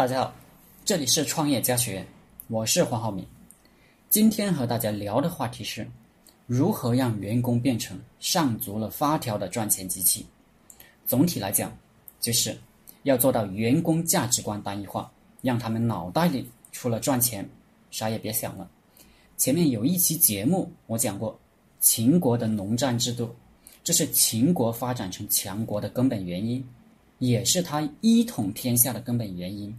大家好，这里是创业家学院，我是黄浩明。今天和大家聊的话题是，如何让员工变成上足了发条的赚钱机器。总体来讲，就是要做到员工价值观单一化，让他们脑袋里除了赚钱，啥也别想了。前面有一期节目我讲过，秦国的农战制度，这是秦国发展成强国的根本原因。也是他一统天下的根本原因。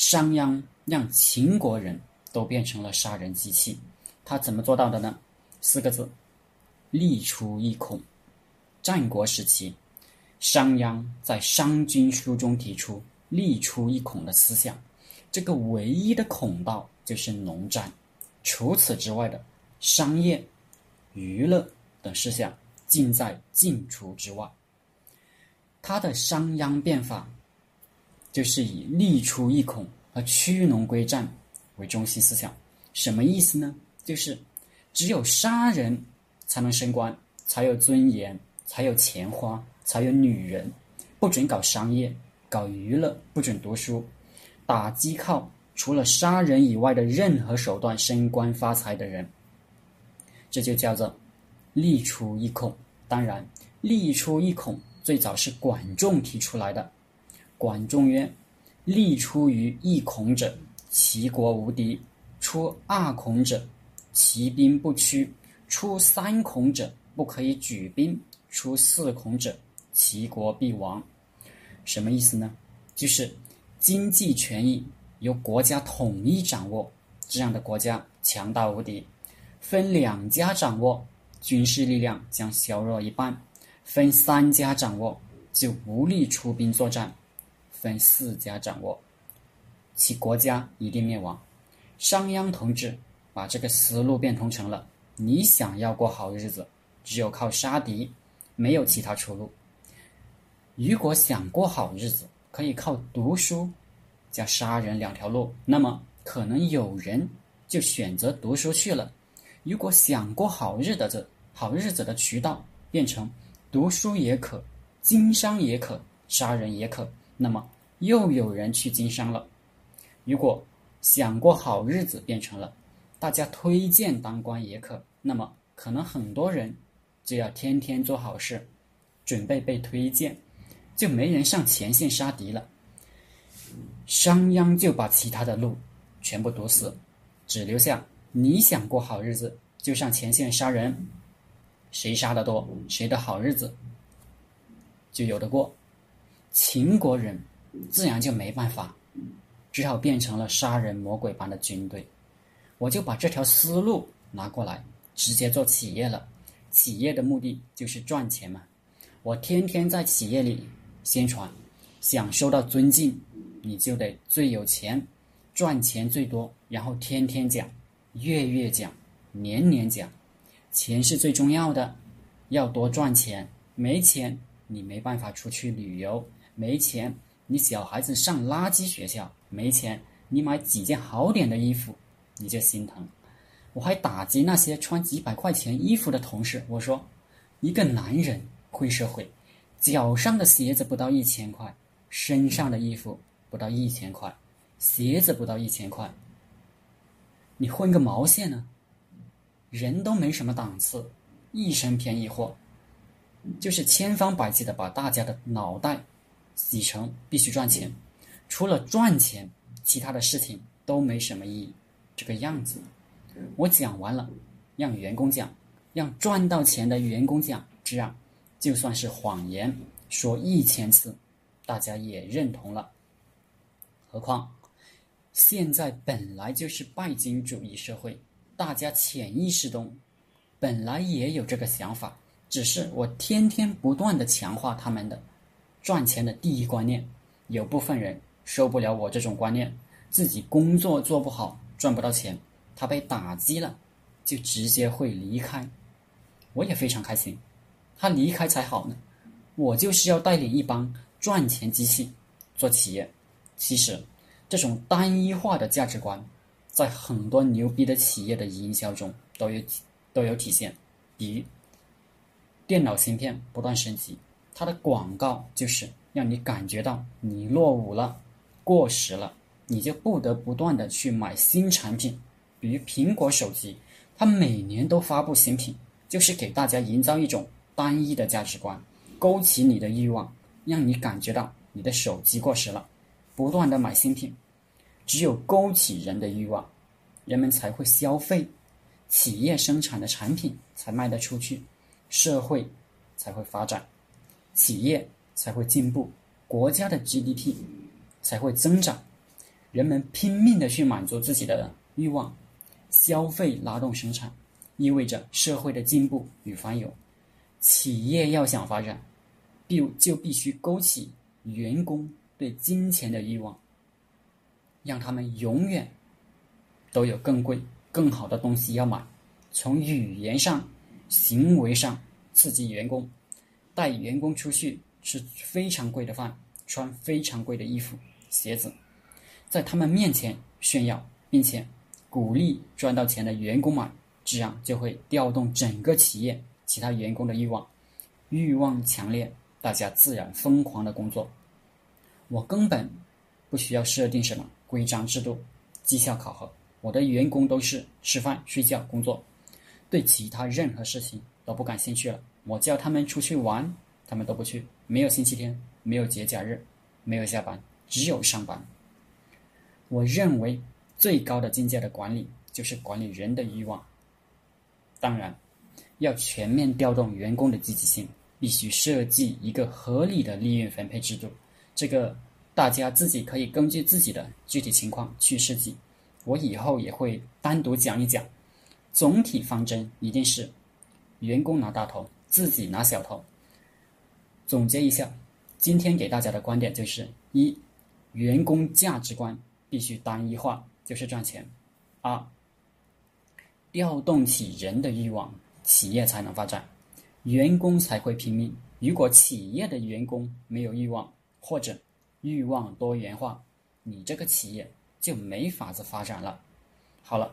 商鞅让秦国人都变成了杀人机器，他怎么做到的呢？四个字：立出一孔。战国时期，商鞅在《商君书》中提出“立出一孔”的思想，这个唯一的孔道就是农战，除此之外的商业、娱乐等事项尽在禁除之外。他的商鞅变法，就是以立出一孔和驱农归战为中心思想。什么意思呢？就是只有杀人才能升官，才有尊严，才有钱花，才有女人。不准搞商业，搞娱乐，不准读书。打击靠除了杀人以外的任何手段升官发财的人，这就叫做立出一孔。当然，立出一孔。最早是管仲提出来的。管仲曰：“立出于一孔者，其国无敌；出二孔者，其兵不屈；出三孔者，不可以举兵；出四孔者，其国必亡。”什么意思呢？就是经济权益由国家统一掌握，这样的国家强大无敌；分两家掌握，军事力量将削弱一半。分三家掌握，就无力出兵作战；分四家掌握，其国家一定灭亡。商鞅同志把这个思路变通成了：你想要过好日子，只有靠杀敌，没有其他出路。如果想过好日子，可以靠读书加杀人两条路，那么可能有人就选择读书去了。如果想过好日子的好日子的渠道变成。读书也可，经商也可，杀人也可。那么又有人去经商了。如果想过好日子变成了大家推荐当官也可，那么可能很多人就要天天做好事，准备被推荐，就没人上前线杀敌了。商鞅就把其他的路全部堵死，只留下你想过好日子就上前线杀人。谁杀的多，谁的好日子就有的过。秦国人自然就没办法，只好变成了杀人魔鬼般的军队。我就把这条思路拿过来，直接做企业了。企业的目的就是赚钱嘛。我天天在企业里宣传，想收到尊敬，你就得最有钱，赚钱最多，然后天天讲，月月讲，年年讲。钱是最重要的，要多赚钱。没钱，你没办法出去旅游；没钱，你小孩子上垃圾学校；没钱，你买几件好点的衣服，你就心疼。我还打击那些穿几百块钱衣服的同事。我说，一个男人混社会，脚上的鞋子不到一千块，身上的衣服不到一千块，鞋子不到一千块，你混个毛线呢？人都没什么档次，一身便宜货，就是千方百计的把大家的脑袋洗成必须赚钱，除了赚钱，其他的事情都没什么意义。这个样子，我讲完了，让员工讲，让赚到钱的员工讲，这样就算是谎言说一千次，大家也认同了。何况现在本来就是拜金主义社会。大家潜意识中本来也有这个想法，只是我天天不断的强化他们的赚钱的第一观念。有部分人受不了我这种观念，自己工作做不好，赚不到钱，他被打击了，就直接会离开。我也非常开心，他离开才好呢。我就是要带领一帮赚钱机器做企业。其实，这种单一化的价值观。在很多牛逼的企业的营销中都有都有体现，比如电脑芯片不断升级，它的广告就是让你感觉到你落伍了、过时了，你就不得不断的去买新产品，比如苹果手机，它每年都发布新品，就是给大家营造一种单一的价值观，勾起你的欲望，让你感觉到你的手机过时了，不断的买新品。只有勾起人的欲望，人们才会消费，企业生产的产品才卖得出去，社会才会发展，企业才会进步，国家的 GDP 才会增长。人们拼命的去满足自己的欲望，消费拉动生产，意味着社会的进步与繁荣。企业要想发展，必就必须勾起员工对金钱的欲望，让他们永远都有更贵、更好的东西要买。从语言上、行为上刺激员工，带员工出去吃非常贵的饭，穿非常贵的衣服、鞋子。在他们面前炫耀，并且鼓励赚到钱的员工买，这样就会调动整个企业其他员工的欲望，欲望强烈，大家自然疯狂的工作。我根本不需要设定什么规章制度、绩效考核，我的员工都是吃饭、睡觉、工作，对其他任何事情都不感兴趣了。我叫他们出去玩，他们都不去，没有星期天，没有节假日，没有下班，只有上班。我认为最高的境界的管理就是管理人的欲望。当然，要全面调动员工的积极性，必须设计一个合理的利润分配制度。这个大家自己可以根据自己的具体情况去设计。我以后也会单独讲一讲。总体方针一定是员工拿大头，自己拿小头。总结一下，今天给大家的观点就是：一、员工价值观。必须单一化，就是赚钱。二，调动起人的欲望，企业才能发展，员工才会拼命。如果企业的员工没有欲望，或者欲望多元化，你这个企业就没法子发展了。好了，